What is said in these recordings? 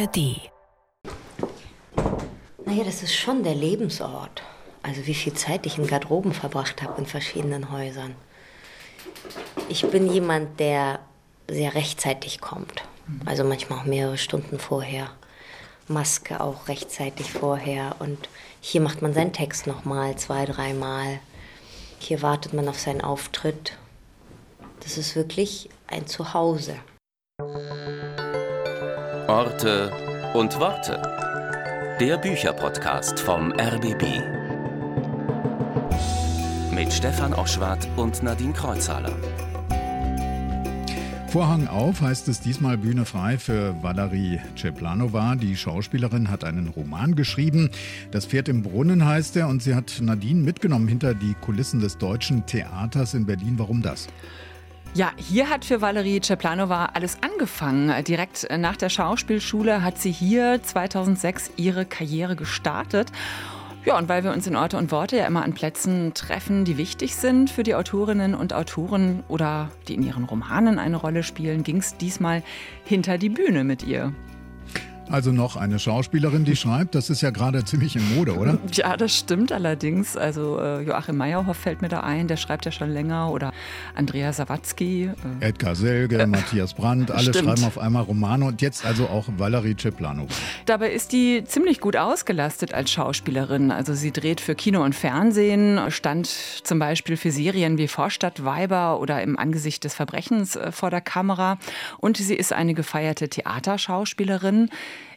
ARD. Naja, das ist schon der Lebensort. Also wie viel Zeit ich in Garderoben verbracht habe in verschiedenen Häusern. Ich bin jemand, der sehr rechtzeitig kommt. Also manchmal auch mehrere Stunden vorher. Maske auch rechtzeitig vorher. Und hier macht man seinen Text nochmal, zwei, dreimal. Hier wartet man auf seinen Auftritt. Das ist wirklich ein Zuhause. Orte und Worte. Der Bücherpodcast vom RBB. Mit Stefan Oschwart und Nadine Kreuzhaler. Vorhang auf heißt es diesmal Bühne frei für Valerie Ceplanova. Die Schauspielerin hat einen Roman geschrieben. Das Pferd im Brunnen heißt er und sie hat Nadine mitgenommen hinter die Kulissen des Deutschen Theaters in Berlin. Warum das? Ja, hier hat für Valerie Ceplanova alles angefangen. Direkt nach der Schauspielschule hat sie hier 2006 ihre Karriere gestartet. Ja, und weil wir uns in Orte und Worte ja immer an Plätzen treffen, die wichtig sind für die Autorinnen und Autoren oder die in ihren Romanen eine Rolle spielen, ging es diesmal hinter die Bühne mit ihr. Also noch eine Schauspielerin, die schreibt, das ist ja gerade ziemlich in Mode, oder? Ja, das stimmt allerdings. Also äh, Joachim Meyerhoff fällt mir da ein, der schreibt ja schon länger. Oder Andrea Sawatzki. Äh. Edgar Selge, äh, Matthias Brandt, alle stimmt. schreiben auf einmal Romane und jetzt also auch Valerie Ceplanova. Dabei ist die ziemlich gut ausgelastet als Schauspielerin. Also sie dreht für Kino und Fernsehen, stand zum Beispiel für Serien wie Vorstadtweiber oder im Angesicht des Verbrechens äh, vor der Kamera. Und sie ist eine gefeierte Theaterschauspielerin.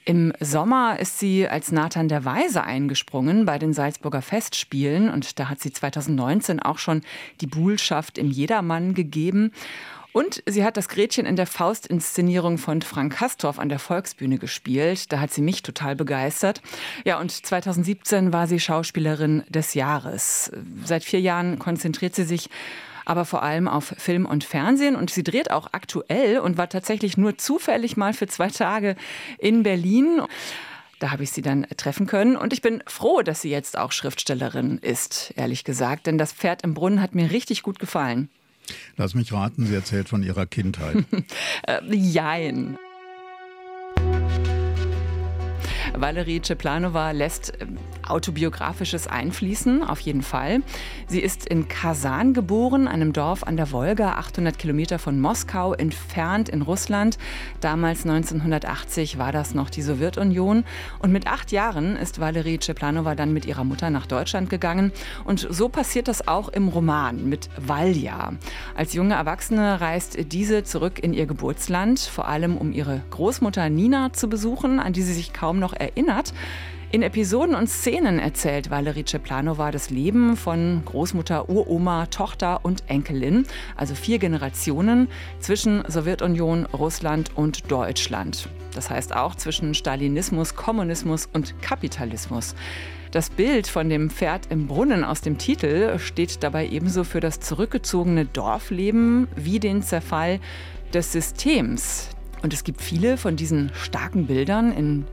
Im Sommer ist sie als Nathan der Weise eingesprungen bei den Salzburger Festspielen und da hat sie 2019 auch schon die Buhlschaft im Jedermann gegeben. Und sie hat das Gretchen in der Faust-Inszenierung von Frank Hastorf an der Volksbühne gespielt. Da hat sie mich total begeistert. Ja, und 2017 war sie Schauspielerin des Jahres. Seit vier Jahren konzentriert sie sich aber vor allem auf Film und Fernsehen. Und sie dreht auch aktuell und war tatsächlich nur zufällig mal für zwei Tage in Berlin. Da habe ich sie dann treffen können und ich bin froh, dass sie jetzt auch Schriftstellerin ist, ehrlich gesagt, denn das Pferd im Brunnen hat mir richtig gut gefallen. Lass mich raten, sie erzählt von ihrer Kindheit. äh, jein. Valerie Ceplanova lässt ähm, autobiografisches einfließen, auf jeden Fall. Sie ist in Kasan geboren, einem Dorf an der Wolga, 800 Kilometer von Moskau entfernt in Russland. Damals 1980 war das noch die Sowjetunion. Und mit acht Jahren ist Valerie Ceplanova dann mit ihrer Mutter nach Deutschland gegangen. Und so passiert das auch im Roman mit Valja. Als junge Erwachsene reist diese zurück in ihr Geburtsland, vor allem um ihre Großmutter Nina zu besuchen, an die sie sich kaum noch erinnert. In Episoden und Szenen erzählt Valerie Ceplanova das Leben von Großmutter, Uroma, Tochter und Enkelin, also vier Generationen zwischen Sowjetunion, Russland und Deutschland. Das heißt auch zwischen Stalinismus, Kommunismus und Kapitalismus. Das Bild von dem Pferd im Brunnen aus dem Titel steht dabei ebenso für das zurückgezogene Dorfleben wie den Zerfall des Systems. Und es gibt viele von diesen starken Bildern in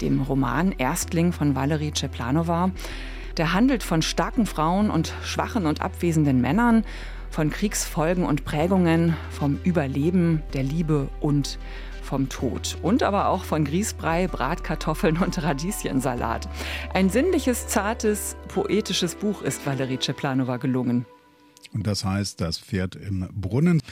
dem Roman Erstling von Valerie Ceplanova. Der handelt von starken Frauen und schwachen und abwesenden Männern, von Kriegsfolgen und Prägungen, vom Überleben, der Liebe und vom Tod. Und aber auch von Grießbrei, Bratkartoffeln und Radieschensalat. Ein sinnliches, zartes, poetisches Buch ist Valerie Ceplanova gelungen. Und das heißt, das Pferd im Brunnen.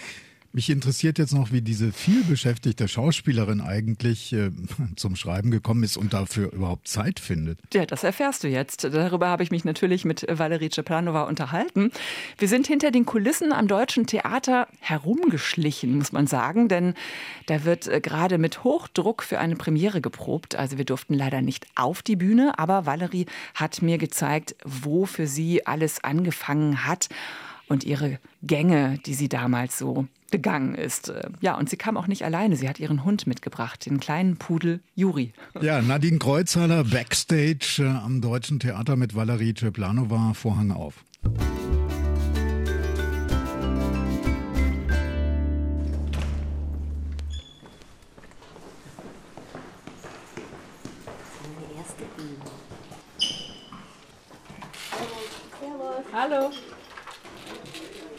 Mich interessiert jetzt noch, wie diese vielbeschäftigte Schauspielerin eigentlich äh, zum Schreiben gekommen ist und dafür überhaupt Zeit findet. Ja, das erfährst du jetzt. Darüber habe ich mich natürlich mit Valerie Ceplanova unterhalten. Wir sind hinter den Kulissen am Deutschen Theater herumgeschlichen, muss man sagen, denn da wird äh, gerade mit Hochdruck für eine Premiere geprobt. Also wir durften leider nicht auf die Bühne, aber Valerie hat mir gezeigt, wo für sie alles angefangen hat und ihre Gänge, die sie damals so gegangen ist. Ja, und sie kam auch nicht alleine. Sie hat ihren Hund mitgebracht, den kleinen Pudel Juri. Ja, Nadine Kreuzhaler backstage äh, am Deutschen Theater mit Valerie Ceplanova. Vorhang auf. Hallo.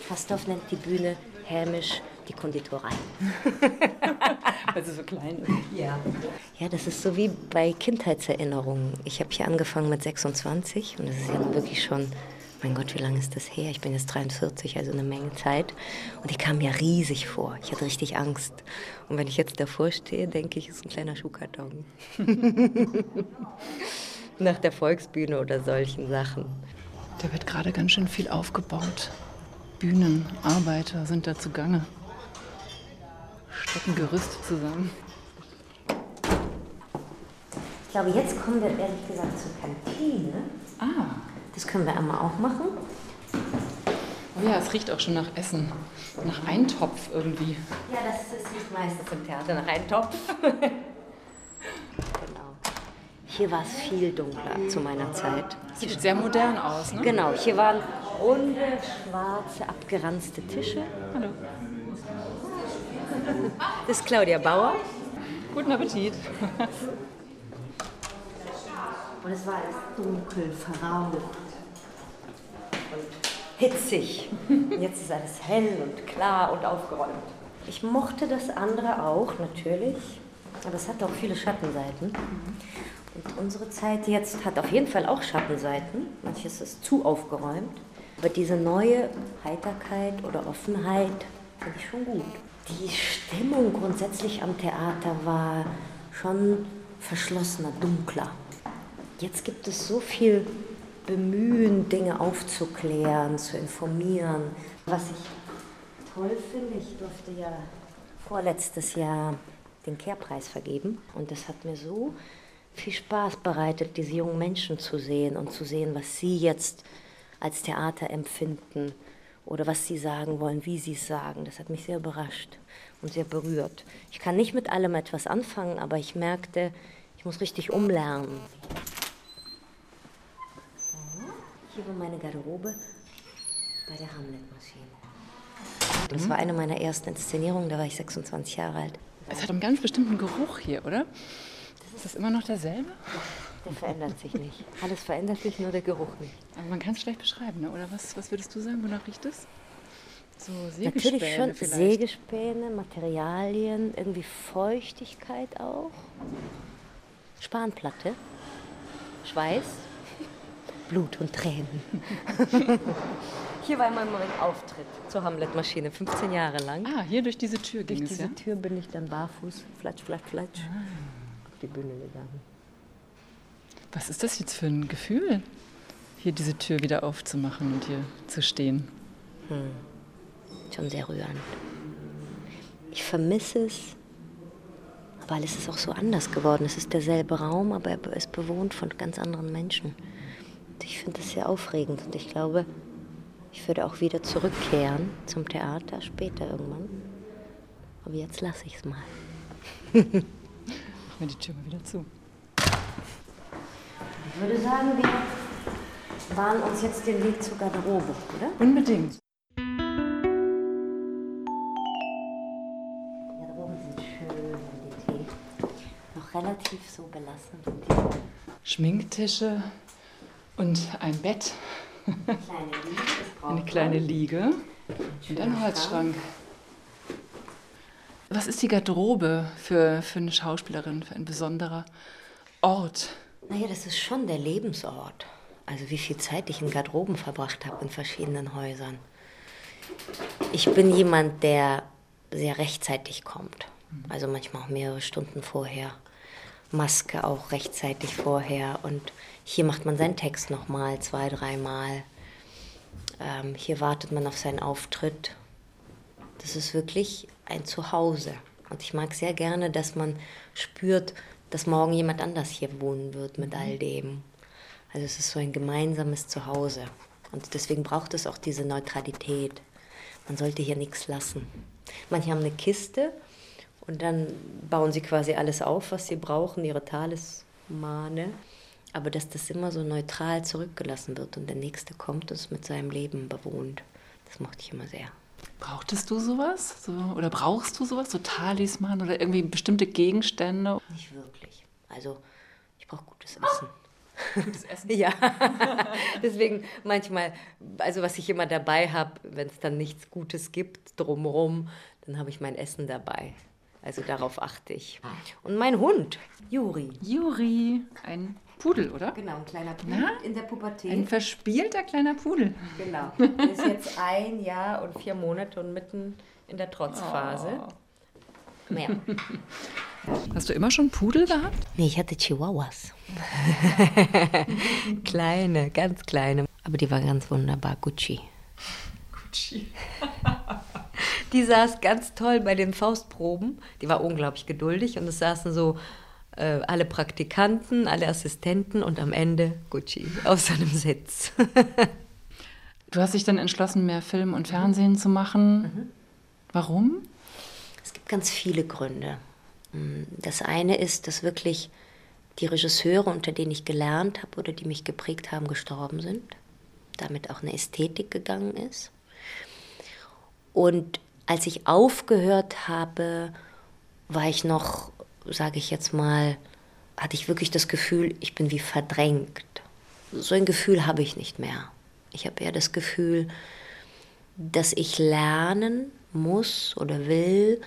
Kastorf nennt die Bühne hämisch die Konditorei. Also so klein ist. Ja. Ja, das ist so wie bei Kindheitserinnerungen. Ich habe hier angefangen mit 26 und das ist ja wirklich schon, mein Gott, wie lange ist das her? Ich bin jetzt 43, also eine Menge Zeit. Und ich kam mir riesig vor. Ich hatte richtig Angst. Und wenn ich jetzt davor stehe, denke ich, es ist ein kleiner Schuhkarton. Nach der Volksbühne oder solchen Sachen. Da wird gerade ganz schön viel aufgebaut. Bühnen, Arbeiter sind da zugange. Stecken Gerüste zusammen. Ich glaube, jetzt kommen wir ehrlich gesagt zur Kantine. Ah, Das können wir einmal auch machen. oh ja, es riecht auch schon nach Essen. Nach Eintopf irgendwie. Ja, das ist nicht meistens im Theater nach einem Topf. genau. Hier war es viel dunkler zu meiner Zeit. Sieht sehr modern aus, ne? Genau, hier waren runde, schwarze, abgeranzte Tische. Hallo. Das ist Claudia Bauer. Guten Appetit. Und es war alles dunkel, verraucht und hitzig. Und Jetzt ist alles hell und klar und aufgeräumt. Ich mochte das andere auch, natürlich. Aber es hat auch viele Schattenseiten. Und unsere Zeit jetzt hat auf jeden Fall auch Schattenseiten. Manches ist zu aufgeräumt. Aber diese neue Heiterkeit oder Offenheit finde ich schon gut. Die Stimmung grundsätzlich am Theater war schon verschlossener, dunkler. Jetzt gibt es so viel Bemühen, Dinge aufzuklären, zu informieren. Was ich toll finde, ich durfte ja vorletztes Jahr den Kehrpreis vergeben und das hat mir so viel Spaß bereitet, diese jungen Menschen zu sehen und zu sehen, was sie jetzt als Theater empfinden oder was sie sagen wollen, wie sie es sagen. Das hat mich sehr überrascht und sehr berührt. Ich kann nicht mit allem etwas anfangen, aber ich merkte, ich muss richtig umlernen. Hier war meine Garderobe bei der Hamlet-Maschine. Das war eine meiner ersten Inszenierungen, da war ich 26 Jahre alt. Es hat einen ganz bestimmten Geruch hier, oder? Ist das immer noch derselbe? Der verändert sich nicht. Alles verändert sich, nur der Geruch nicht. Aber man kann es schlecht beschreiben, ne? oder? Was, was würdest du sagen, wonach riecht es? So Sägespäne Natürlich schon vielleicht. Sägespäne, Materialien, irgendwie Feuchtigkeit auch. Spanplatte, Schweiß, Blut und Tränen. Hier war immer mein Auftritt zur Hamlet-Maschine, 15 Jahre lang. Ah, hier durch diese Tür ging Durch es, diese ja? Tür bin ich dann barfuß, flatsch, flatsch, flatsch, auf die Bühne gegangen. Was ist das jetzt für ein Gefühl, hier diese Tür wieder aufzumachen und hier zu stehen? Schon sehr rührend. Ich vermisse es, weil es ist auch so anders geworden. Es ist derselbe Raum, aber er ist bewohnt von ganz anderen Menschen. Und ich finde das sehr aufregend und ich glaube, ich würde auch wieder zurückkehren zum Theater später irgendwann. Aber jetzt lasse ich es mal. Machen wir die Tür mal wieder zu. Ich würde sagen, wir bahnen uns jetzt den Weg zur Garderobe, oder? Unbedingt. Die Garderoben sind schön die Tee noch relativ so belassen. Die Schminktische und ein Bett, kleine Liege, eine kleine. Liege und ein Holzschrank. Was ist die Garderobe für, für eine Schauspielerin, für ein besonderer Ort? Naja, das ist schon der Lebensort. Also wie viel Zeit ich in Garderoben verbracht habe in verschiedenen Häusern. Ich bin jemand, der sehr rechtzeitig kommt. Also manchmal auch mehrere Stunden vorher. Maske auch rechtzeitig vorher. Und hier macht man seinen Text nochmal, zwei, dreimal. Ähm, hier wartet man auf seinen Auftritt. Das ist wirklich ein Zuhause. Und ich mag sehr gerne, dass man spürt, dass morgen jemand anders hier wohnen wird mit all dem. Also es ist so ein gemeinsames Zuhause. Und deswegen braucht es auch diese Neutralität. Man sollte hier nichts lassen. Manche haben eine Kiste und dann bauen sie quasi alles auf, was sie brauchen, ihre Talismane. Aber dass das immer so neutral zurückgelassen wird und der Nächste kommt und es mit seinem Leben bewohnt, das mochte ich immer sehr. Brauchtest du sowas? So, oder brauchst du sowas? So Talisman oder irgendwie bestimmte Gegenstände? Wirklich. Also ich brauche gutes Essen. Gutes Essen? Ja, deswegen manchmal, also was ich immer dabei habe, wenn es dann nichts Gutes gibt drumherum, dann habe ich mein Essen dabei. Also darauf achte ich. Und mein Hund, Juri. Juri, ein Pudel, oder? Genau, ein kleiner Pudel Na? in der Pubertät. Ein verspielter kleiner Pudel. Genau. Der ist jetzt ein Jahr und vier Monate und mitten in der Trotzphase. Mehr. Hast du immer schon Pudel gehabt? Nee, ich hatte Chihuahuas. kleine, ganz kleine. Aber die war ganz wunderbar. Gucci. Gucci. Die saß ganz toll bei den Faustproben. Die war unglaublich geduldig und es saßen so äh, alle Praktikanten, alle Assistenten und am Ende Gucci auf seinem Sitz. Du hast dich dann entschlossen, mehr Film und Fernsehen zu machen. Warum? Gibt ganz viele Gründe. Mm, Das eine ist, dass wirklich die Regisseure, unter denen ich gelernt habe oder die mich geprägt haben, gestorben sind. Damit auch eine Ästhetik gegangen ist. Und als ich aufgehört habe, war ich noch, sage ich jetzt mal, hatte ich wirklich das Gefühl, ich bin wie verdrängt. So ein Gefühl habe ich nicht mehr. Ich habe eher das Gefühl, dass ich lernen muss oder will,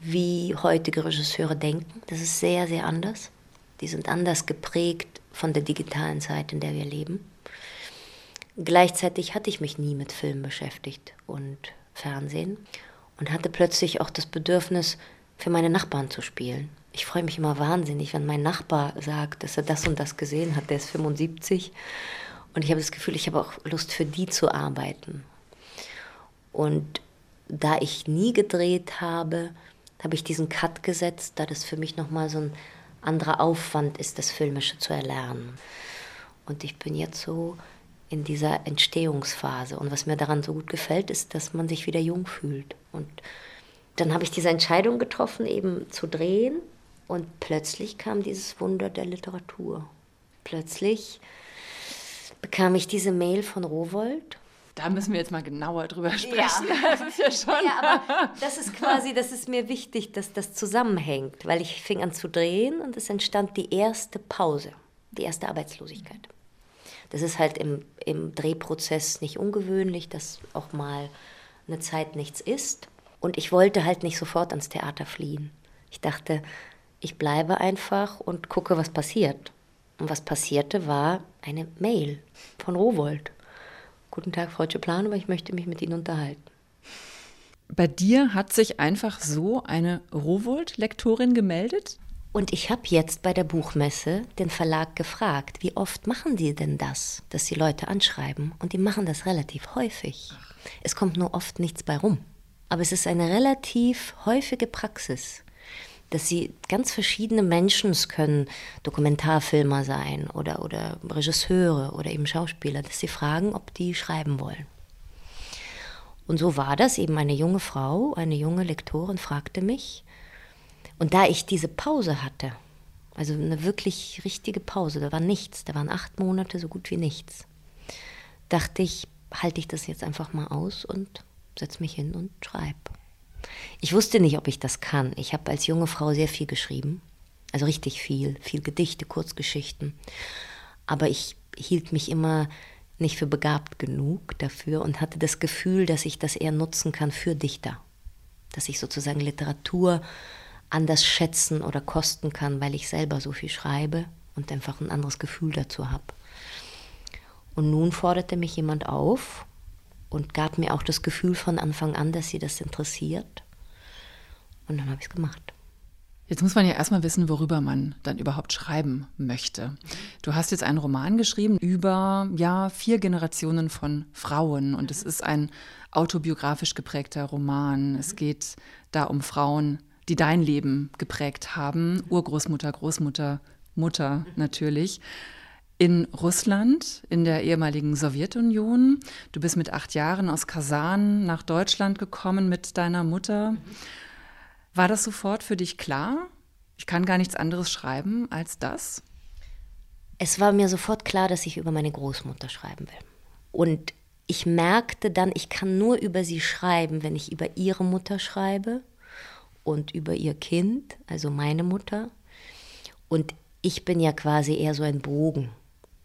wie heutige Regisseure denken. Das ist sehr, sehr anders. Die sind anders geprägt von der digitalen Zeit, in der wir leben. Gleichzeitig hatte ich mich nie mit Film beschäftigt und Fernsehen und hatte plötzlich auch das Bedürfnis, für meine Nachbarn zu spielen. Ich freue mich immer wahnsinnig, wenn mein Nachbar sagt, dass er das und das gesehen hat. Der ist 75 und ich habe das Gefühl, ich habe auch Lust für die zu arbeiten. Und da ich nie gedreht habe, habe ich diesen Cut gesetzt, da das für mich nochmal so ein anderer Aufwand ist, das Filmische zu erlernen. Und ich bin jetzt so in dieser Entstehungsphase. Und was mir daran so gut gefällt, ist, dass man sich wieder jung fühlt. Und dann habe ich diese Entscheidung getroffen, eben zu drehen. Und plötzlich kam dieses Wunder der Literatur. Plötzlich bekam ich diese Mail von Rowold Da müssen wir jetzt mal genauer drüber sprechen. Das ist ja schon. Ja, aber das ist quasi, das ist mir wichtig, dass das zusammenhängt, weil ich fing an zu drehen und es entstand die erste Pause, die erste Arbeitslosigkeit. Das ist halt im, im Drehprozess nicht ungewöhnlich, dass auch mal eine Zeit nichts ist. Und ich wollte halt nicht sofort ans Theater fliehen. Ich dachte, ich bleibe einfach und gucke, was passiert. Und was passierte, war eine Mail von Rowold. Guten Tag, Frau Ceplano, ich möchte mich mit Ihnen unterhalten. Bei dir hat sich einfach so eine Rowold-Lektorin gemeldet? Und ich habe jetzt bei der Buchmesse den Verlag gefragt, wie oft machen die denn das, dass die Leute anschreiben? Und die machen das relativ häufig. Es kommt nur oft nichts bei rum. Aber es ist eine relativ häufige Praxis, dass sie ganz verschiedene Menschen, es können Dokumentarfilmer sein oder, oder Regisseure oder eben Schauspieler, dass sie fragen, ob die schreiben wollen. Und so war das eben eine junge Frau, eine junge Lektorin fragte mich, und da ich diese Pause hatte, also eine wirklich richtige Pause, da war nichts, da waren acht Monate so gut wie nichts, dachte ich, halte ich das jetzt einfach mal aus und setze mich hin und schreibe. Ich wusste nicht, ob ich das kann. Ich habe als junge Frau sehr viel geschrieben, also richtig viel, viel Gedichte, Kurzgeschichten. Aber ich hielt mich immer nicht für begabt genug dafür und hatte das Gefühl, dass ich das eher nutzen kann für Dichter. Dass ich sozusagen Literatur anders schätzen oder kosten kann, weil ich selber so viel schreibe und einfach ein anderes Gefühl dazu habe. Und nun forderte mich jemand auf und gab mir auch das Gefühl von Anfang an, dass sie das interessiert. Und dann habe ich es gemacht. Jetzt muss man ja erstmal wissen, worüber man dann überhaupt schreiben möchte. Du hast jetzt einen Roman geschrieben über ja, vier Generationen von Frauen und es ist ein autobiografisch geprägter Roman. Es geht da um Frauen, die dein Leben geprägt haben. Urgroßmutter, Großmutter, Mutter natürlich. In Russland, in der ehemaligen Sowjetunion. Du bist mit acht Jahren aus Kasan nach Deutschland gekommen mit deiner Mutter. War das sofort für dich klar? Ich kann gar nichts anderes schreiben als das? Es war mir sofort klar, dass ich über meine Großmutter schreiben will. Und ich merkte dann, ich kann nur über sie schreiben, wenn ich über ihre Mutter schreibe und über ihr Kind, also meine Mutter. Und ich bin ja quasi eher so ein Bogen.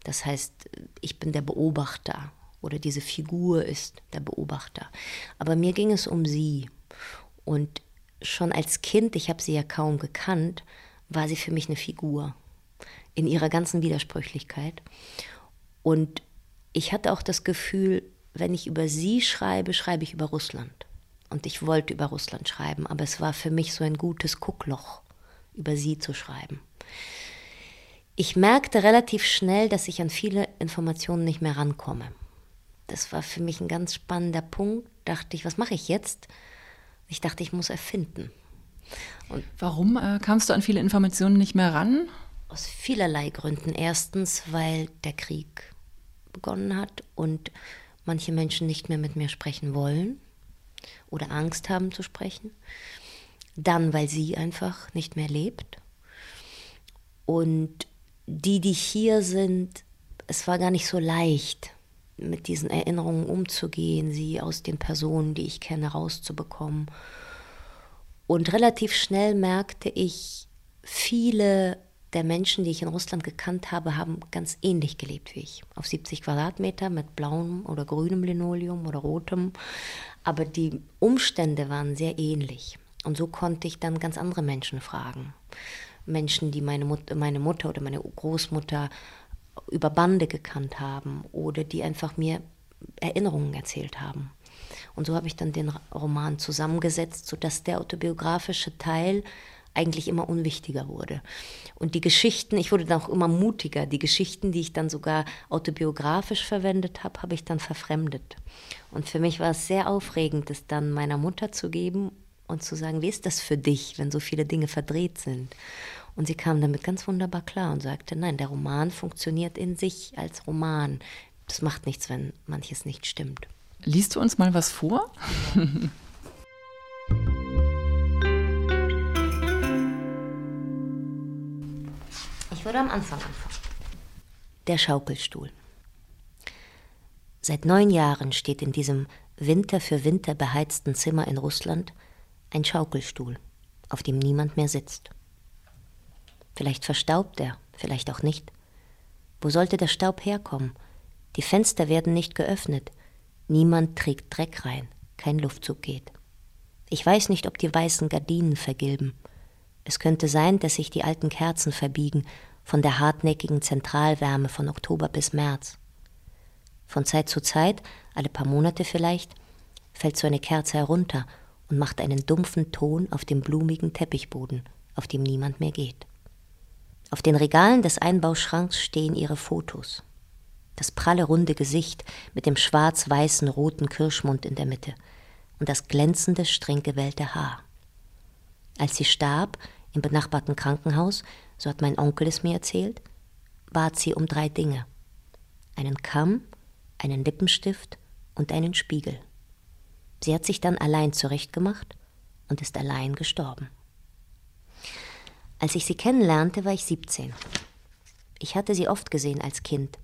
Das heißt, ich bin der Beobachter oder diese Figur ist der Beobachter. Aber mir ging es um sie. Und schon als Kind, ich habe sie ja kaum gekannt, war sie für mich eine Figur in ihrer ganzen Widersprüchlichkeit. Und ich hatte auch das Gefühl, wenn ich über sie schreibe, schreibe ich über Russland. Und ich wollte über Russland schreiben, aber es war für mich so ein gutes Guckloch, über sie zu schreiben. Ich merkte relativ schnell, dass ich an viele Informationen nicht mehr rankomme. Das war für mich ein ganz spannender Punkt. Dachte ich, was mache ich jetzt? Ich dachte, ich muss erfinden. Und Warum äh, kamst du an viele Informationen nicht mehr ran? Aus vielerlei Gründen. Erstens, weil der Krieg begonnen hat und manche Menschen nicht mehr mit mir sprechen wollen oder Angst haben zu sprechen. Dann, weil sie einfach nicht mehr lebt. Und die, die hier sind, es war gar nicht so leicht, mit diesen Erinnerungen umzugehen, sie aus den Personen, die ich kenne, rauszubekommen. Und relativ schnell merkte ich, viele der Menschen, die ich in Russland gekannt habe, haben ganz ähnlich gelebt wie ich. Auf 70 Quadratmeter mit blauem oder grünem Linoleum oder rotem. Aber die Umstände waren sehr ähnlich. Und so konnte ich dann ganz andere Menschen fragen. Menschen, die meine, Mut meine Mutter oder meine Großmutter über Bande gekannt haben oder die einfach mir Erinnerungen erzählt haben. Und so habe ich dann den Roman zusammengesetzt, sodass der autobiografische Teil eigentlich immer unwichtiger wurde. Und die Geschichten, ich wurde dann auch immer mutiger. Die Geschichten, die ich dann sogar autobiografisch verwendet habe, habe ich dann verfremdet. Und für mich war es sehr aufregend, es dann meiner Mutter zu geben und zu sagen, wie ist das für dich, wenn so viele Dinge verdreht sind? Und sie kam damit ganz wunderbar klar und sagte, nein, der Roman funktioniert in sich als Roman. Das macht nichts, wenn manches nicht stimmt. Liest du uns mal was vor? Ich würde am Anfang anfangen. Der Schaukelstuhl. Seit neun Jahren steht in diesem Winter für Winter beheizten Zimmer in Russland ein Schaukelstuhl, auf dem niemand mehr sitzt. Vielleicht verstaubt er, vielleicht auch nicht. Wo sollte der Staub herkommen? Die Fenster werden nicht geöffnet. Niemand trägt Dreck rein. Kein Luftzug geht. Ich weiß nicht, ob die weißen Gardinen vergilben. Es könnte sein, dass sich die alten Kerzen verbiegen von der hartnäckigen Zentralwärme von Oktober bis März. Von Zeit zu Zeit, alle paar Monate vielleicht, fällt so eine Kerze herunter macht einen dumpfen Ton auf dem blumigen Teppichboden, auf dem niemand mehr geht. Auf den Regalen des Einbauschranks stehen ihre Fotos. Das pralle runde Gesicht mit dem schwarz-weißen roten Kirschmund in der Mitte und das glänzende, streng gewellte Haar. Als sie starb, im benachbarten Krankenhaus, so hat mein Onkel es mir erzählt, bat sie um drei Dinge. Einen Kamm, einen Lippenstift und einen Spiegel. Sie hat sich dann allein zurechtgemacht und ist allein gestorben. Als ich sie kennenlernte, war ich 17. Ich hatte sie oft gesehen als Kind.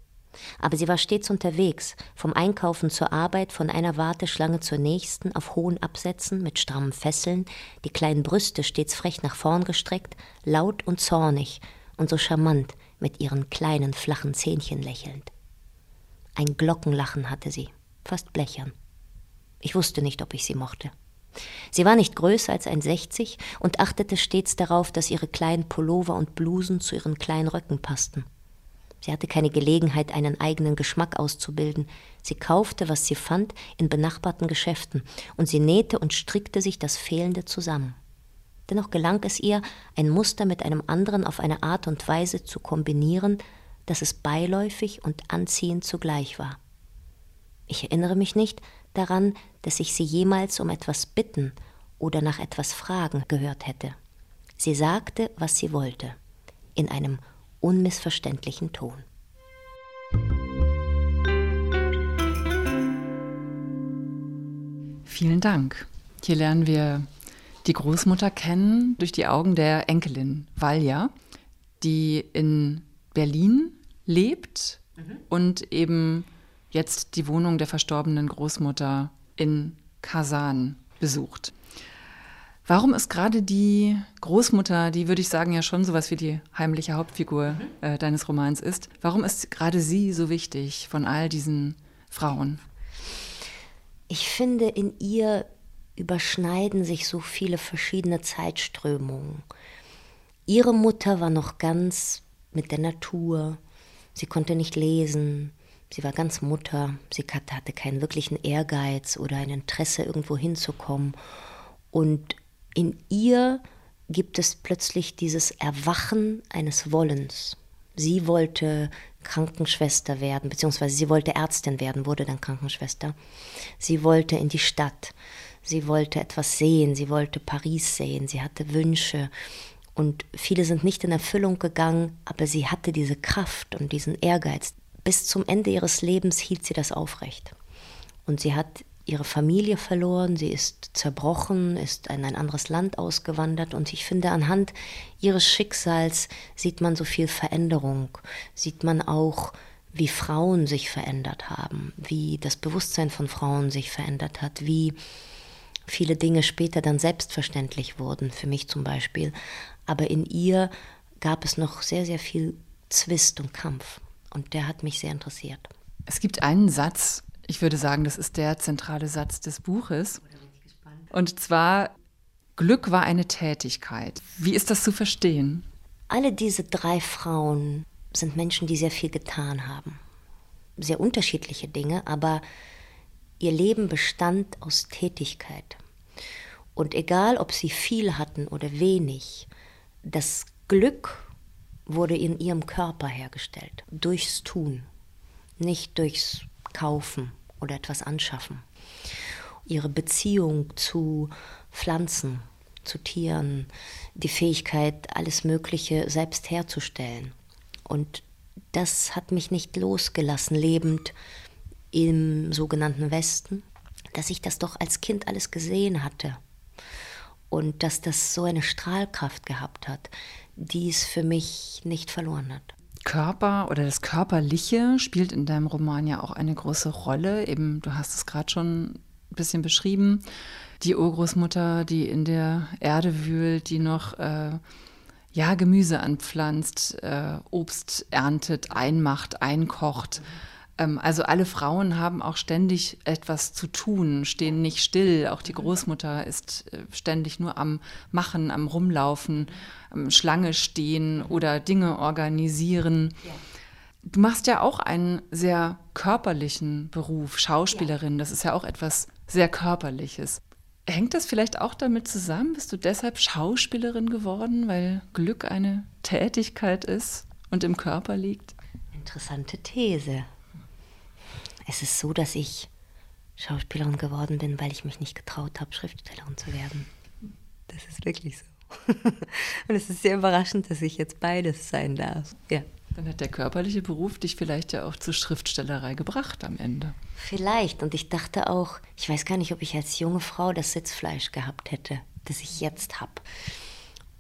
Aber sie war stets unterwegs, vom Einkaufen zur Arbeit, von einer Warteschlange zur nächsten, auf hohen Absätzen, mit strammen Fesseln, die kleinen Brüste stets frech nach vorn gestreckt, laut und zornig und so charmant, mit ihren kleinen, flachen Zähnchen lächelnd. Ein Glockenlachen hatte sie, fast blechern. Ich wusste nicht, ob ich sie mochte. Sie war nicht größer als ein Sechzig und achtete stets darauf, dass ihre kleinen Pullover und Blusen zu ihren kleinen Röcken passten. Sie hatte keine Gelegenheit, einen eigenen Geschmack auszubilden. Sie kaufte, was sie fand, in benachbarten Geschäften, und sie nähte und strickte sich das Fehlende zusammen. Dennoch gelang es ihr, ein Muster mit einem anderen auf eine Art und Weise zu kombinieren, dass es beiläufig und anziehend zugleich war. Ich erinnere mich nicht daran, dass ich sie jemals um etwas bitten oder nach etwas fragen gehört hätte. Sie sagte, was sie wollte, in einem unmissverständlichen Ton. Vielen Dank. Hier lernen wir die Großmutter kennen durch die Augen der Enkelin Valja, die in Berlin lebt mhm. und eben jetzt die Wohnung der verstorbenen Großmutter in Kasan besucht. Warum ist gerade die Großmutter, die würde ich sagen ja schon sowas wie die heimliche Hauptfigur mhm. äh, deines Romans ist, warum ist gerade sie so wichtig von all diesen Frauen? Ich finde in ihr überschneiden sich so viele verschiedene Zeitströmungen. Ihre Mutter war noch ganz mit der Natur. Sie konnte nicht lesen. Sie war ganz Mutter. Sie hatte keinen wirklichen Ehrgeiz oder ein Interesse, irgendwo hinzukommen. Und in ihr gibt es plötzlich dieses Erwachen eines Wollens. Sie wollte Krankenschwester werden, beziehungsweise sie wollte Ärztin werden, wurde dann Krankenschwester. Sie wollte in die Stadt. Sie wollte etwas sehen. Sie wollte Paris sehen. Sie hatte Wünsche. Und viele sind nicht in Erfüllung gegangen, aber sie hatte diese Kraft und diesen Ehrgeiz. Bis zum Ende ihres Lebens hielt sie das aufrecht. Und sie hat ihre Familie verloren, sie ist zerbrochen, ist in ein anderes Land ausgewandert und ich finde, anhand ihres Schicksals sieht man so viel Veränderung, sieht man auch, wie Frauen sich verändert haben, wie das Bewusstsein von Frauen sich verändert hat, wie viele Dinge später dann selbstverständlich wurden, für mich zum Beispiel aber in ihr gab es noch sehr, sehr viel Zwist und Kampf. Und der hat mich sehr interessiert. Es gibt einen Satz, ich würde sagen, das ist der zentrale Satz des Buches. Und zwar, Glück war eine Tätigkeit. Wie ist das zu verstehen? Alle diese drei Frauen sind Menschen, die sehr viel getan haben. Sehr unterschiedliche Dinge, aber ihr Leben bestand aus Tätigkeit. Und egal, ob sie viel hatten oder wenig, das Glück wurde in ihrem Körper hergestellt, durchs Tun, nicht durchs Kaufen oder etwas anschaffen. Ihre Beziehung zu Pflanzen, zu Tieren, die Fähigkeit, alles Mögliche selbst herzustellen. Und das hat mich nicht losgelassen, lebend im sogenannten Westen, dass ich das doch als Kind alles gesehen hatte und dass das so eine Strahlkraft gehabt hat, die es für mich nicht verloren hat. Körper oder das Körperliche spielt in deinem Roman ja auch eine große Rolle. Eben, du hast es gerade schon ein bisschen beschrieben. Die Urgroßmutter, die in der Erde wühlt, die noch äh, ja, Gemüse anpflanzt, äh, Obst erntet, einmacht, einkocht. Mhm also alle Frauen haben auch ständig etwas zu tun, stehen nicht still. Auch die Großmutter ist äh, ständig nur am Machen, am Rumlaufen, am Schlange stehen oder Dinge organisieren. Du machst ja auch einen sehr körperlichen Beruf, Schauspielerin. Das ist ja auch etwas sehr Körperliches. Hängt das vielleicht auch damit zusammen? Bist du deshalb Schauspielerin geworden, weil Glück eine Tätigkeit ist und im Körper liegt? Interessante These. Es ist so, dass ich Schauspielerin geworden bin, weil ich mich nicht getraut habe, Schriftstellerin zu werden. Das ist wirklich so. Und es ist sehr überraschend, dass ich jetzt beides sein darf. Ja. Dann hat der körperliche Beruf dich vielleicht ja auch zur Schriftstellerei gebracht am Ende. Vielleicht. Und ich dachte auch, ich weiß gar nicht, ob ich als junge Frau das Sitzfleisch gehabt hätte, das ich jetzt habe.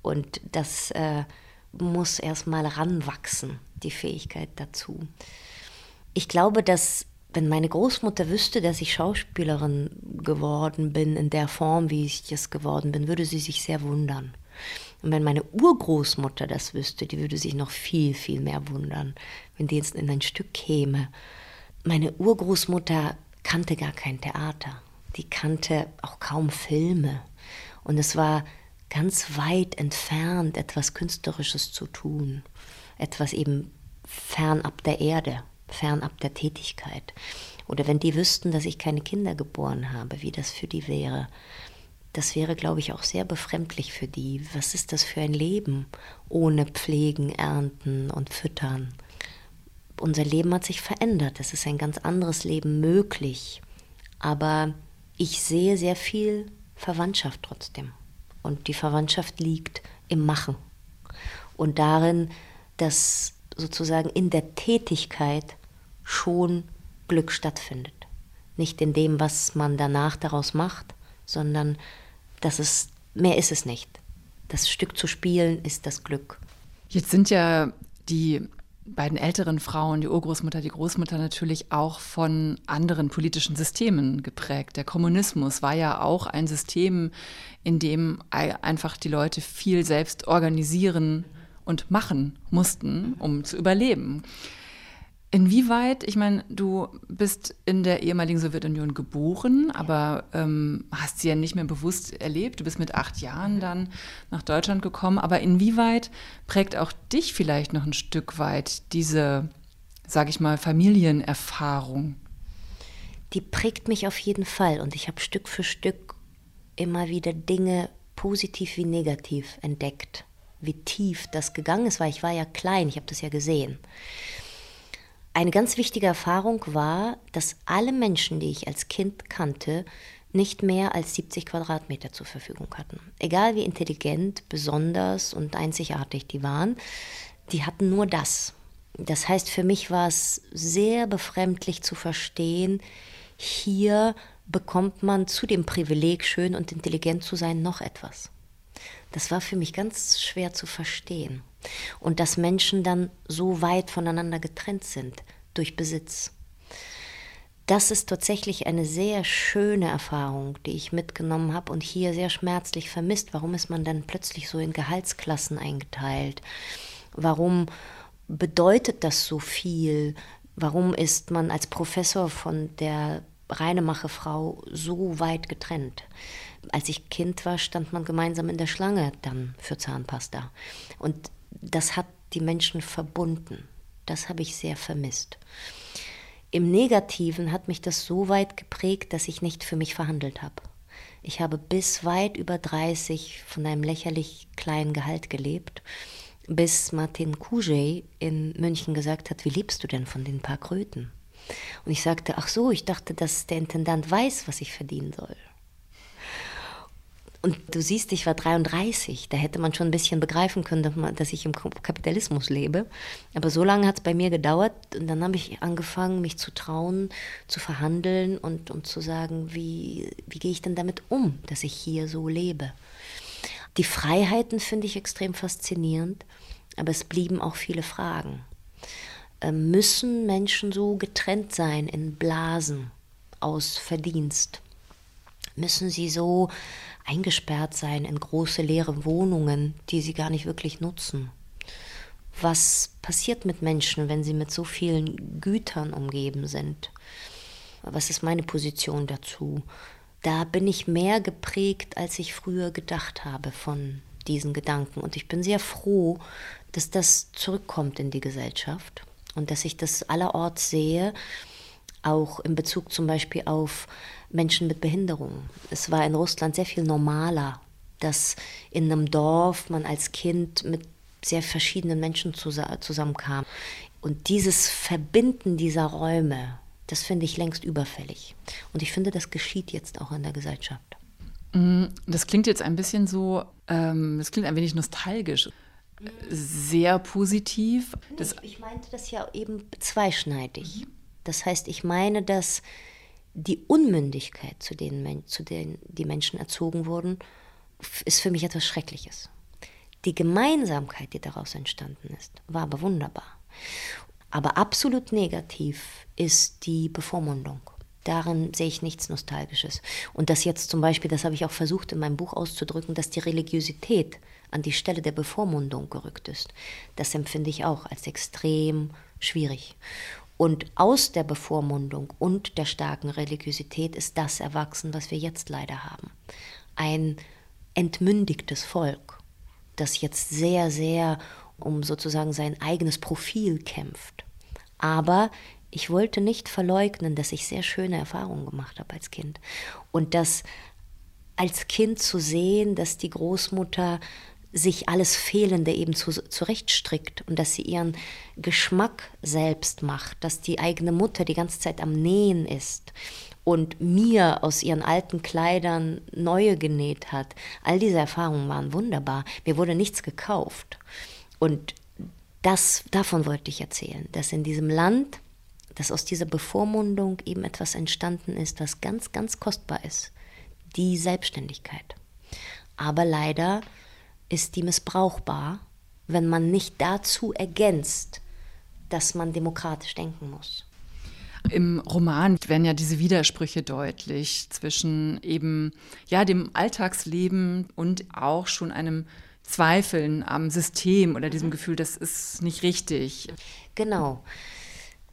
Und das äh, muss erst mal ranwachsen, die Fähigkeit dazu. Ich glaube, dass wenn meine Großmutter wüsste, dass ich Schauspielerin geworden bin, in der Form, wie ich es geworden bin, würde sie sich sehr wundern. Und wenn meine Urgroßmutter das wüsste, die würde sich noch viel, viel mehr wundern, wenn die jetzt in ein Stück käme. Meine Urgroßmutter kannte gar kein Theater. Die kannte auch kaum Filme. Und es war ganz weit entfernt, etwas Künstlerisches zu tun. Etwas eben fernab der Erde fernab der Tätigkeit. Oder wenn die wüssten, dass ich keine Kinder geboren habe, wie das für die wäre. Das wäre, glaube ich, auch sehr befremdlich für die. Was ist das für ein Leben ohne Pflegen, Ernten und Füttern? Unser Leben hat sich verändert. Es ist ein ganz anderes Leben möglich. Aber ich sehe sehr viel Verwandtschaft trotzdem. Und die Verwandtschaft liegt im Machen und darin, dass sozusagen in der Tätigkeit schon Glück stattfindet. Nicht in dem, was man danach daraus macht, sondern dass es, mehr ist es nicht. Das Stück zu spielen ist das Glück. Jetzt sind ja die beiden älteren Frauen, die Urgroßmutter, die Großmutter natürlich auch von anderen politischen Systemen geprägt. Der Kommunismus war ja auch ein System, in dem einfach die Leute viel selbst organisieren und machen mussten, um zu überleben. Inwieweit, ich meine, du bist in der ehemaligen Sowjetunion geboren, aber ähm, hast sie ja nicht mehr bewusst erlebt. Du bist mit acht Jahren dann nach Deutschland gekommen. Aber inwieweit prägt auch dich vielleicht noch ein Stück weit diese, sage ich mal, Familienerfahrung? Die prägt mich auf jeden Fall und ich habe Stück für Stück immer wieder Dinge positiv wie negativ entdeckt. Wie tief das gegangen ist, weil ich war ja klein, ich habe das ja gesehen. Eine ganz wichtige Erfahrung war, dass alle Menschen, die ich als Kind kannte, nicht mehr als 70 Quadratmeter zur Verfügung hatten. Egal wie intelligent, besonders und einzigartig die waren, die hatten nur das. Das heißt, für mich war es sehr befremdlich zu verstehen, hier bekommt man zu dem Privileg, schön und intelligent zu sein, noch etwas. Das war für mich ganz schwer zu verstehen. Und dass Menschen dann so weit voneinander getrennt sind durch Besitz. Das ist tatsächlich eine sehr schöne Erfahrung, die ich mitgenommen habe und hier sehr schmerzlich vermisst. Warum ist man dann plötzlich so in Gehaltsklassen eingeteilt? Warum bedeutet das so viel? Warum ist man als Professor von der Reinemache-Frau so weit getrennt? Als ich Kind war, stand man gemeinsam in der Schlange dann für Zahnpasta. Und das hat die Menschen verbunden. Das habe ich sehr vermisst. Im Negativen hat mich das so weit geprägt, dass ich nicht für mich verhandelt habe. Ich habe bis weit über 30 von einem lächerlich kleinen Gehalt gelebt, bis Martin Kujet in München gesagt hat, wie liebst du denn von den paar Kröten? Und ich sagte, ach so, ich dachte, dass der Intendant weiß, was ich verdienen soll. Und du siehst, ich war 33, da hätte man schon ein bisschen begreifen können, dass ich im Kapitalismus lebe. Aber so lange hat es bei mir gedauert und dann habe ich angefangen, mich zu trauen, zu verhandeln und, und zu sagen, wie, wie gehe ich denn damit um, dass ich hier so lebe. Die Freiheiten finde ich extrem faszinierend, aber es blieben auch viele Fragen. Ähm, müssen Menschen so getrennt sein in Blasen aus Verdienst? Müssen sie so eingesperrt sein in große leere Wohnungen, die sie gar nicht wirklich nutzen? Was passiert mit Menschen, wenn sie mit so vielen Gütern umgeben sind? Was ist meine Position dazu? Da bin ich mehr geprägt, als ich früher gedacht habe von diesen Gedanken. Und ich bin sehr froh, dass das zurückkommt in die Gesellschaft und dass ich das allerorts sehe, auch in Bezug zum Beispiel auf Menschen mit Behinderung. Es war in Russland sehr viel normaler, dass in einem Dorf man als Kind mit sehr verschiedenen Menschen zusammenkam. Und dieses Verbinden dieser Räume, das finde ich längst überfällig. Und ich finde, das geschieht jetzt auch in der Gesellschaft. Mm, das klingt jetzt ein bisschen so, ähm, das klingt ein wenig nostalgisch sehr positiv. Das ich meinte das ja eben zweischneidig. Das heißt, ich meine, dass die Unmündigkeit, zu denen, zu denen die Menschen erzogen wurden, ist für mich etwas Schreckliches. Die Gemeinsamkeit, die daraus entstanden ist, war aber wunderbar. Aber absolut negativ ist die Bevormundung. Darin sehe ich nichts Nostalgisches. Und das jetzt zum Beispiel, das habe ich auch versucht in meinem Buch auszudrücken, dass die Religiosität an die Stelle der Bevormundung gerückt ist. Das empfinde ich auch als extrem schwierig. Und aus der Bevormundung und der starken Religiosität ist das erwachsen, was wir jetzt leider haben. Ein entmündigtes Volk, das jetzt sehr, sehr um sozusagen sein eigenes Profil kämpft. Aber ich wollte nicht verleugnen, dass ich sehr schöne Erfahrungen gemacht habe als Kind. Und das als Kind zu sehen, dass die Großmutter sich alles Fehlende eben zu, zurechtstrickt und dass sie ihren Geschmack selbst macht, dass die eigene Mutter die ganze Zeit am Nähen ist und mir aus ihren alten Kleidern neue genäht hat. All diese Erfahrungen waren wunderbar. Mir wurde nichts gekauft. Und das, davon wollte ich erzählen, dass in diesem Land, dass aus dieser Bevormundung eben etwas entstanden ist, was ganz, ganz kostbar ist. Die Selbstständigkeit. Aber leider ist die missbrauchbar, wenn man nicht dazu ergänzt, dass man demokratisch denken muss. Im Roman werden ja diese Widersprüche deutlich zwischen eben ja dem Alltagsleben und auch schon einem Zweifeln am System oder diesem Gefühl, das ist nicht richtig. Genau.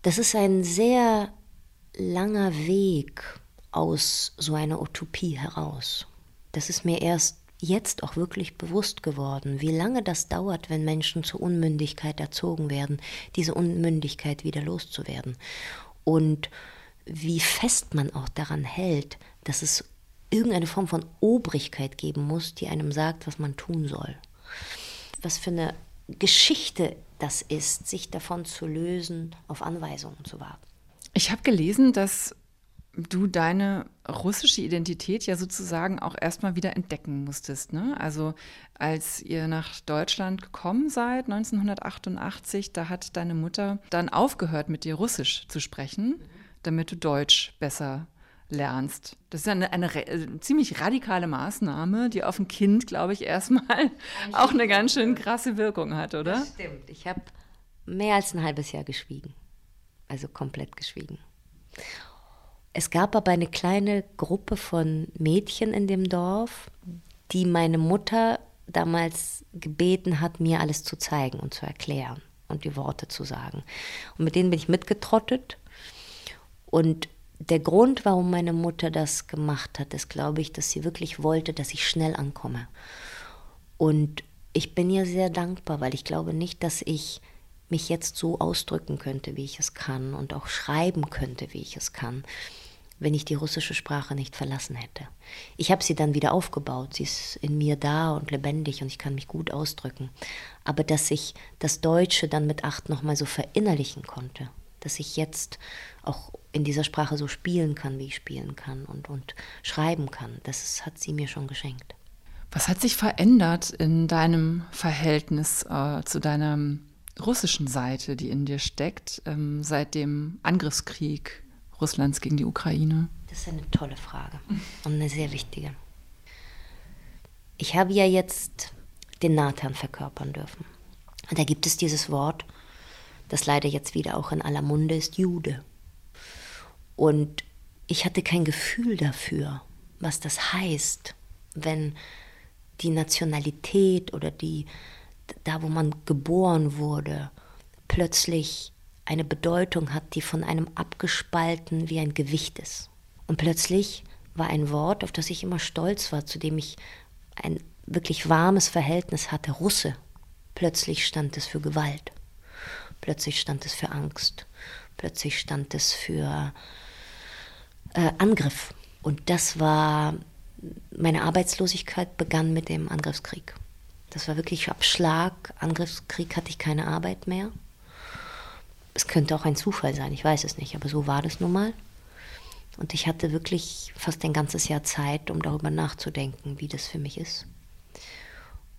Das ist ein sehr langer Weg aus so einer Utopie heraus. Das ist mir erst jetzt auch wirklich bewusst geworden, wie lange das dauert, wenn Menschen zur Unmündigkeit erzogen werden, diese Unmündigkeit wieder loszuwerden. Und wie fest man auch daran hält, dass es irgendeine Form von Obrigkeit geben muss, die einem sagt, was man tun soll. Was für eine Geschichte das ist, sich davon zu lösen, auf Anweisungen zu warten. Ich habe gelesen, dass du deine russische Identität ja sozusagen auch erstmal wieder entdecken musstest. Ne? Also als ihr nach Deutschland gekommen seid, 1988, da hat deine Mutter dann aufgehört, mit dir Russisch zu sprechen, damit du Deutsch besser lernst. Das ist eine, eine, äh, ziemlich radikale Maßnahme, die auf ein Kind, glaube ich, erstmal auch eine ganz schön krasse Wirkung hat, oder? Das stimmt. Ich habe mehr als ein halbes Jahr geschwiegen. Also komplett geschwiegen. Es gab aber eine kleine Gruppe von Mädchen in dem Dorf, die meine Mutter damals gebeten hat, mir alles zu zeigen und zu erklären und die Worte zu sagen. Und mit denen bin ich mitgetrottet. Und der Grund, warum meine Mutter das gemacht hat, ist, glaube ich, dass sie wirklich wollte, dass ich schnell ankomme. Und ich bin ihr sehr dankbar, weil ich glaube nicht, dass ich mich jetzt so ausdrücken könnte, wie ich es kann und auch schreiben könnte, wie ich es kann, wenn ich die russische Sprache nicht verlassen hätte. Ich habe sie dann wieder aufgebaut, sie ist in mir da und lebendig und ich kann mich gut ausdrücken. Aber dass ich das Deutsche dann mit acht nochmal so verinnerlichen konnte, dass ich jetzt auch in dieser Sprache so spielen kann, wie ich spielen kann und, und schreiben kann. Das ist, hat sie mir schon geschenkt. Was hat sich verändert in deinem Verhältnis äh, zu deiner russischen Seite, die in dir steckt, ähm, seit dem Angriffskrieg Russlands gegen die Ukraine? Das ist eine tolle Frage und eine sehr wichtige. Ich habe ja jetzt den Nathan verkörpern dürfen. Und da gibt es dieses Wort, das leider jetzt wieder auch in aller Munde ist, Jude. Und ich hatte kein Gefühl dafür, was das heißt, wenn die Nationalität oder die, da wo man geboren wurde, plötzlich eine Bedeutung hat, die von einem abgespalten wie ein Gewicht ist. Und plötzlich war ein Wort, auf das ich immer stolz war, zu dem ich ein wirklich warmes Verhältnis hatte, Russe. Plötzlich stand es für Gewalt. Plötzlich stand es für Angst. Plötzlich stand es für äh, Angriff. Und das war, meine Arbeitslosigkeit begann mit dem Angriffskrieg. Das war wirklich Abschlag. Angriffskrieg hatte ich keine Arbeit mehr. Es könnte auch ein Zufall sein, ich weiß es nicht, aber so war das nun mal. Und ich hatte wirklich fast ein ganzes Jahr Zeit, um darüber nachzudenken, wie das für mich ist.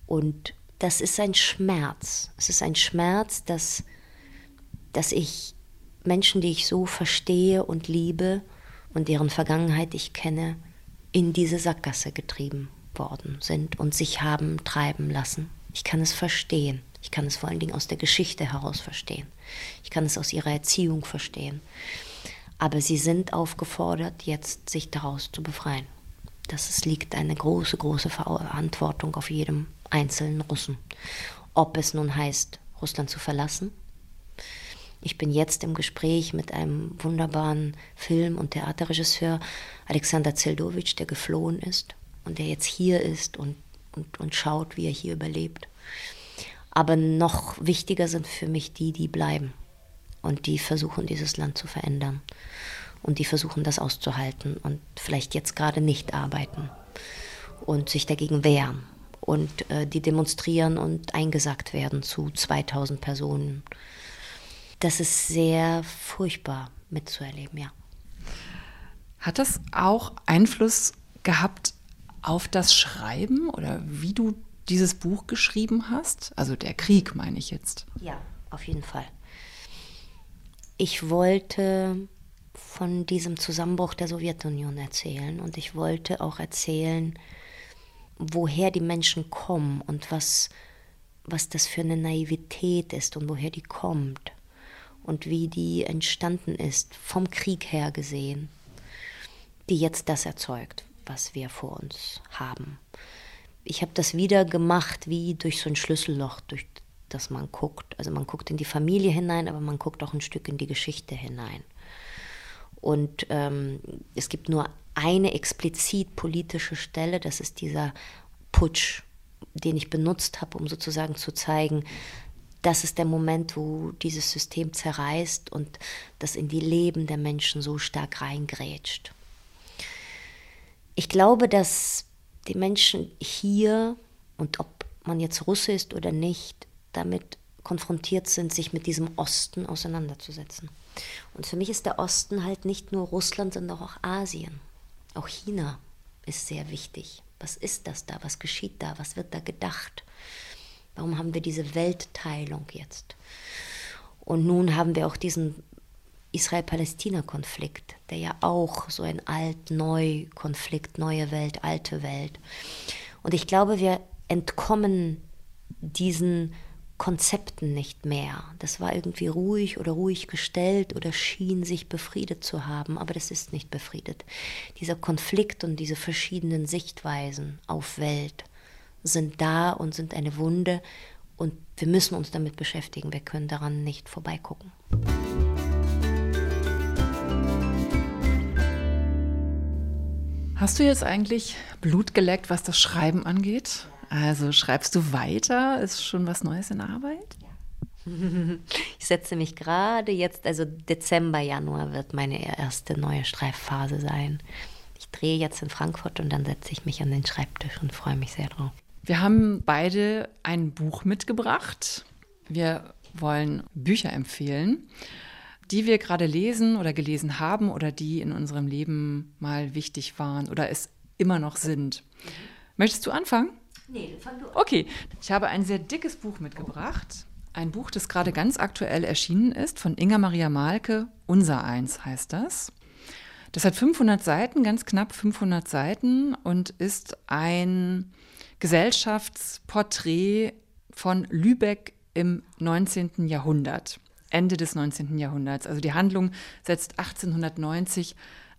Und das ist ein Schmerz. Es ist ein Schmerz, dass, dass ich Menschen, die ich so verstehe und liebe, und deren Vergangenheit ich kenne, in diese Sackgasse getrieben worden sind und sich haben treiben lassen. Ich kann es verstehen. Ich kann es vor allen Dingen aus der Geschichte heraus verstehen. Ich kann es aus ihrer Erziehung verstehen. Aber sie sind aufgefordert, jetzt sich daraus zu befreien. Das es liegt eine große, große Verantwortung auf jedem einzelnen Russen. Ob es nun heißt, Russland zu verlassen ich bin jetzt im Gespräch mit einem wunderbaren Film- und Theaterregisseur, Alexander Zeldowitsch, der geflohen ist und der jetzt hier ist und, und, und schaut, wie er hier überlebt. Aber noch wichtiger sind für mich die, die bleiben und die versuchen, dieses Land zu verändern und die versuchen, das auszuhalten und vielleicht jetzt gerade nicht arbeiten und sich dagegen wehren und äh, die demonstrieren und eingesackt werden zu 2000 Personen das ist sehr furchtbar mitzuerleben, ja. Hat das auch Einfluss gehabt auf das Schreiben oder wie du dieses Buch geschrieben hast? Also der Krieg meine ich jetzt. Ja, auf jeden Fall. Ich wollte von diesem Zusammenbruch der Sowjetunion erzählen und ich wollte auch erzählen, woher die Menschen kommen und was, was das für eine Naivität ist und woher die kommt und wie die entstanden ist, vom Krieg her gesehen, die jetzt das erzeugt, was wir vor uns haben. Ich habe das wieder gemacht wie durch so ein Schlüsselloch, durch das man guckt. Also man guckt in die Familie hinein, aber man guckt auch ein Stück in die Geschichte hinein. Und ähm, es gibt nur eine explizit politische Stelle, das ist dieser Putsch, den ich benutzt habe, um sozusagen zu zeigen, das ist der Moment, wo dieses System zerreißt und das in die Leben der Menschen so stark reingrätscht. Ich glaube, dass die Menschen hier, und ob man jetzt Russe ist oder nicht, damit konfrontiert sind, sich mit diesem Osten auseinanderzusetzen. Und für mich ist der Osten halt nicht nur Russland, sondern auch Asien. Auch China ist sehr wichtig. Was ist das da? Was geschieht da? Was wird da gedacht? Warum haben wir diese Weltteilung jetzt? Und nun haben wir auch diesen Israel-Palästina-Konflikt, der ja auch so ein Alt-Neu-Konflikt, neue Welt, alte Welt. Und ich glaube, wir entkommen diesen Konzepten nicht mehr. Das war irgendwie ruhig oder ruhig gestellt oder schien sich befriedet zu haben, aber das ist nicht befriedet. Dieser Konflikt und diese verschiedenen Sichtweisen auf Welt sind da und sind eine Wunde und wir müssen uns damit beschäftigen. Wir können daran nicht vorbeigucken. Hast du jetzt eigentlich Blut geleckt, was das Schreiben angeht? Also schreibst du weiter? Ist schon was Neues in Arbeit? Ich setze mich gerade jetzt, also Dezember, Januar wird meine erste neue Schreibphase sein. Ich drehe jetzt in Frankfurt und dann setze ich mich an den Schreibtisch und freue mich sehr drauf. Wir haben beide ein Buch mitgebracht. Wir wollen Bücher empfehlen, die wir gerade lesen oder gelesen haben oder die in unserem Leben mal wichtig waren oder es immer noch sind. Möchtest du anfangen? Nee, fang du an. Okay, ich habe ein sehr dickes Buch mitgebracht. Ein Buch, das gerade ganz aktuell erschienen ist, von Inga Maria Malke. Unser Eins heißt das. Das hat 500 Seiten, ganz knapp 500 Seiten und ist ein Gesellschaftsporträt von Lübeck im 19. Jahrhundert, Ende des 19. Jahrhunderts. Also die Handlung setzt 1890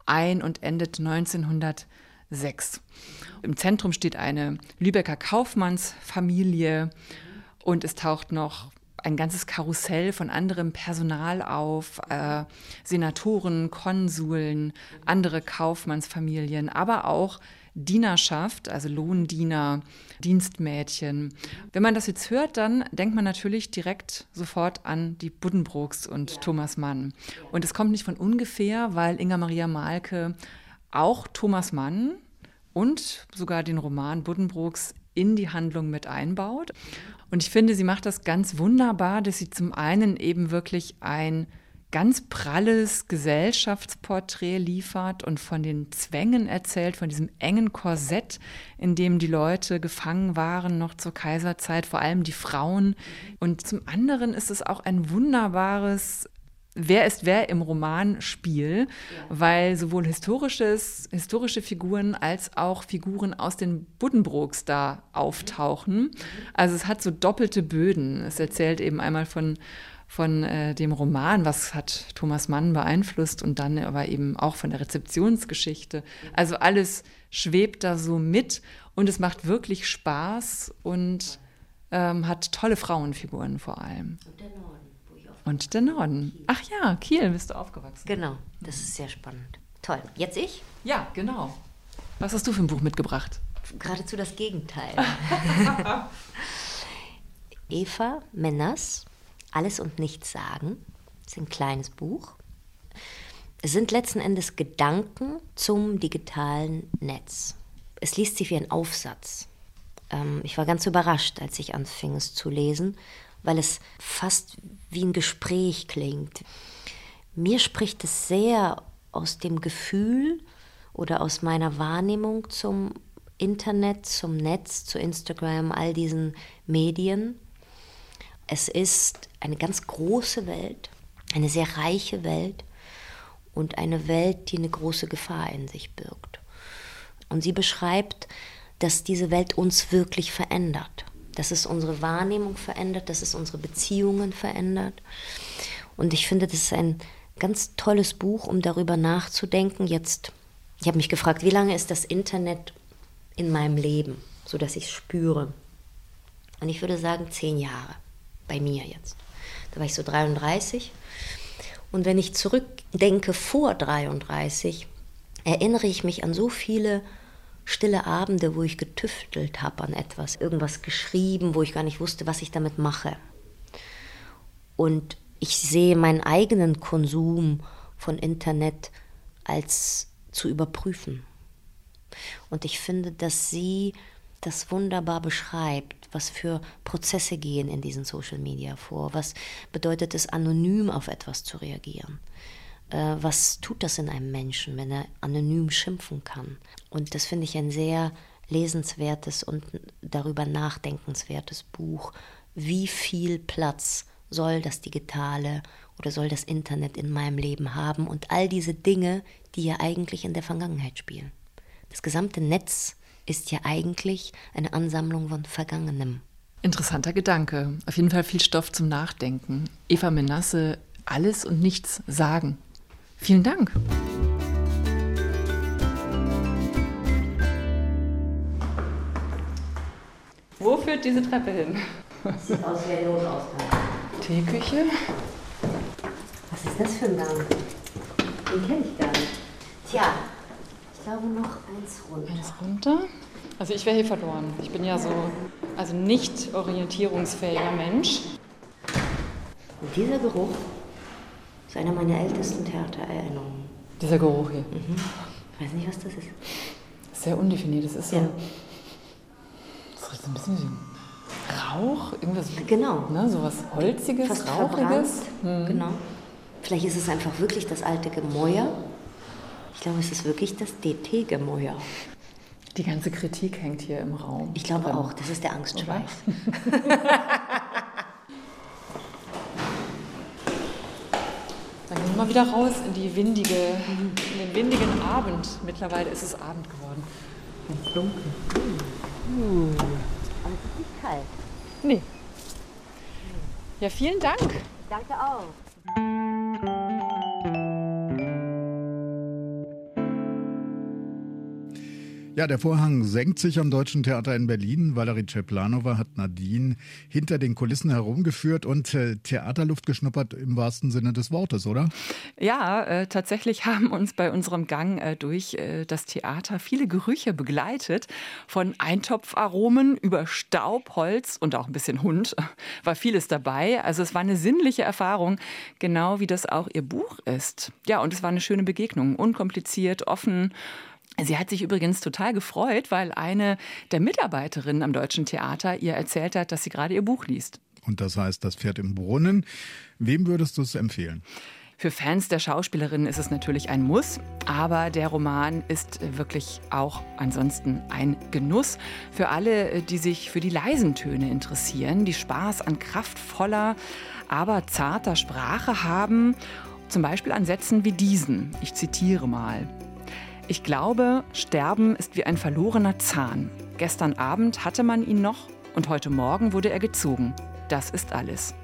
ein und endet 1906. Im Zentrum steht eine Lübecker Kaufmannsfamilie und es taucht noch ein ganzes Karussell von anderem Personal auf, äh, Senatoren, Konsuln, andere Kaufmannsfamilien, aber auch Dienerschaft, also Lohndiener, Dienstmädchen. Wenn man das jetzt hört, dann denkt man natürlich direkt sofort an die Buddenbrooks und ja. Thomas Mann. Und es kommt nicht von ungefähr, weil Inga Maria Malke auch Thomas Mann und sogar den Roman Buddenbrooks in die Handlung mit einbaut. Und ich finde, sie macht das ganz wunderbar, dass sie zum einen eben wirklich ein ganz pralles Gesellschaftsporträt liefert und von den Zwängen erzählt, von diesem engen Korsett, in dem die Leute gefangen waren, noch zur Kaiserzeit, vor allem die Frauen. Und zum anderen ist es auch ein wunderbares Wer ist wer im Romanspiel, ja. weil sowohl historisches, historische Figuren als auch Figuren aus den Buddenbrooks da auftauchen. Also es hat so doppelte Böden. Es erzählt eben einmal von von äh, dem Roman, was hat Thomas Mann beeinflusst und dann aber eben auch von der Rezeptionsgeschichte. Also alles schwebt da so mit und es macht wirklich Spaß und ähm, hat tolle Frauenfiguren vor allem. Und der Norden. Wo ich und der Norden. Ach ja, Kiel bist du aufgewachsen. Genau, das ist sehr spannend. Toll. Jetzt ich? Ja, genau. Was hast du für ein Buch mitgebracht? Geradezu das Gegenteil. Eva Menas alles und Nichts sagen. Das ist ein kleines Buch. Es sind letzten Endes Gedanken zum digitalen Netz. Es liest sich wie ein Aufsatz. Ähm, ich war ganz überrascht, als ich anfing es zu lesen, weil es fast wie ein Gespräch klingt. Mir spricht es sehr aus dem Gefühl oder aus meiner Wahrnehmung zum Internet, zum Netz, zu Instagram, all diesen Medien. Es ist eine ganz große Welt, eine sehr reiche Welt und eine Welt, die eine große Gefahr in sich birgt. Und sie beschreibt, dass diese Welt uns wirklich verändert, dass es unsere Wahrnehmung verändert, dass es unsere Beziehungen verändert. Und ich finde, das ist ein ganz tolles Buch, um darüber nachzudenken. Jetzt, ich habe mich gefragt, wie lange ist das Internet in meinem Leben, so dass ich es spüre? Und ich würde sagen, zehn Jahre. Bei mir jetzt. Da war ich so 33. Und wenn ich zurückdenke vor 33, erinnere ich mich an so viele stille Abende, wo ich getüftelt habe an etwas, irgendwas geschrieben, wo ich gar nicht wusste, was ich damit mache. Und ich sehe meinen eigenen Konsum von Internet als zu überprüfen. Und ich finde, dass sie das wunderbar beschreibt, was für Prozesse gehen in diesen Social Media vor, was bedeutet es, anonym auf etwas zu reagieren. Äh, was tut das in einem Menschen, wenn er anonym schimpfen kann? Und das finde ich ein sehr lesenswertes und darüber nachdenkenswertes Buch. Wie viel Platz soll das Digitale oder soll das Internet in meinem Leben haben und all diese Dinge, die ja eigentlich in der Vergangenheit spielen? Das gesamte Netz ist ja eigentlich eine Ansammlung von Vergangenem. Interessanter Gedanke. Auf jeden Fall viel Stoff zum Nachdenken. Eva Menasse, alles und nichts sagen. Vielen Dank. Wo führt diese Treppe hin? Sieht aus wie ein Notausgang. Teeküche. Was ist das für ein Gang? Den kenne ich gar nicht. Tja, glaube noch eins runter. Eins runter. Also ich wäre hier verloren. Ich bin ja so, also nicht orientierungsfähiger Mensch. Und dieser Geruch ist einer meiner ältesten Theatererinnerungen. Dieser Geruch hier. Mhm. Ich weiß nicht, was das ist. Sehr undefiniert. Das ist so. Ja. Das riecht so ein bisschen wie Rauch, irgendwas. Genau. Ne, so was Holziges, Fast Rauchiges. verbrannt. Genau. Vielleicht ist es einfach wirklich das alte Gemäuer. Ich glaube, es ist wirklich das DT-Gemäuer. Die ganze Kritik hängt hier im Raum. Ich glaube drin. auch, das ist der Angstschweif. Dann gehen wir mal wieder raus in die windige, in den windigen Abend. Mittlerweile ist es Abend geworden. Ganz dunkel. Aber es ist nicht kalt. Nee. Ja, vielen Dank. Danke auch. Ja, der Vorhang senkt sich am Deutschen Theater in Berlin. Valerie Czeplanova hat Nadine hinter den Kulissen herumgeführt und äh, Theaterluft geschnuppert im wahrsten Sinne des Wortes, oder? Ja, äh, tatsächlich haben uns bei unserem Gang äh, durch äh, das Theater viele Gerüche begleitet. Von Eintopfaromen über Staub, Holz und auch ein bisschen Hund war vieles dabei. Also es war eine sinnliche Erfahrung, genau wie das auch ihr Buch ist. Ja, und es war eine schöne Begegnung, unkompliziert, offen. Sie hat sich übrigens total gefreut, weil eine der Mitarbeiterinnen am Deutschen Theater ihr erzählt hat, dass sie gerade ihr Buch liest. Und das heißt, das Pferd im Brunnen. Wem würdest du es empfehlen? Für Fans der Schauspielerin ist es natürlich ein Muss, aber der Roman ist wirklich auch ansonsten ein Genuss für alle, die sich für die leisen Töne interessieren, die Spaß an kraftvoller, aber zarter Sprache haben, zum Beispiel an Sätzen wie diesen. Ich zitiere mal. Ich glaube, Sterben ist wie ein verlorener Zahn. Gestern Abend hatte man ihn noch und heute Morgen wurde er gezogen. Das ist alles.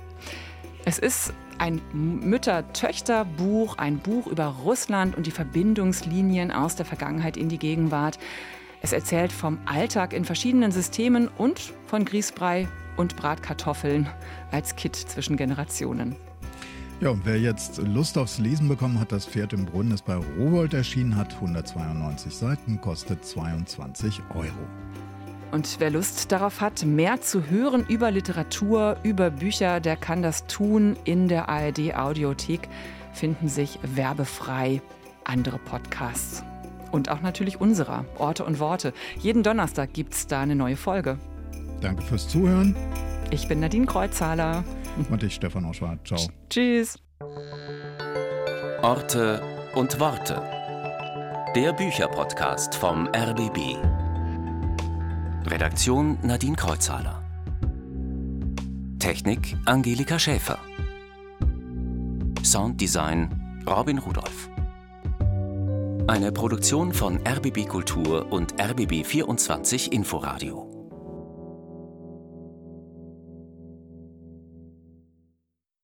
Es ist ein Mütter-Töchter-Buch, ein Buch über Russland und die Verbindungslinien aus der Vergangenheit in die Gegenwart. Es erzählt vom Alltag in verschiedenen Systemen und von Grießbrei und Bratkartoffeln als Kit zwischen Generationen. Ja, und wer jetzt Lust aufs Lesen bekommen hat, das Pferd im Brunnen ist bei Rowold erschienen, hat 192 Seiten, kostet 22 Euro. Und wer Lust darauf hat, mehr zu hören über Literatur, über Bücher, der kann das tun. In der ARD Audiothek finden sich werbefrei andere Podcasts. Und auch natürlich unserer, Orte und Worte. Jeden Donnerstag gibt es da eine neue Folge. Danke fürs Zuhören. Ich bin Nadine Kreuzzahler. Und ich, Stefan Oschwart. Ciao. Tschüss. Orte und Worte. Der Bücherpodcast vom RBB. Redaktion Nadine Kreuzhaler. Technik Angelika Schäfer. Sounddesign Robin Rudolph. Eine Produktion von RBB Kultur und RBB 24 Inforadio.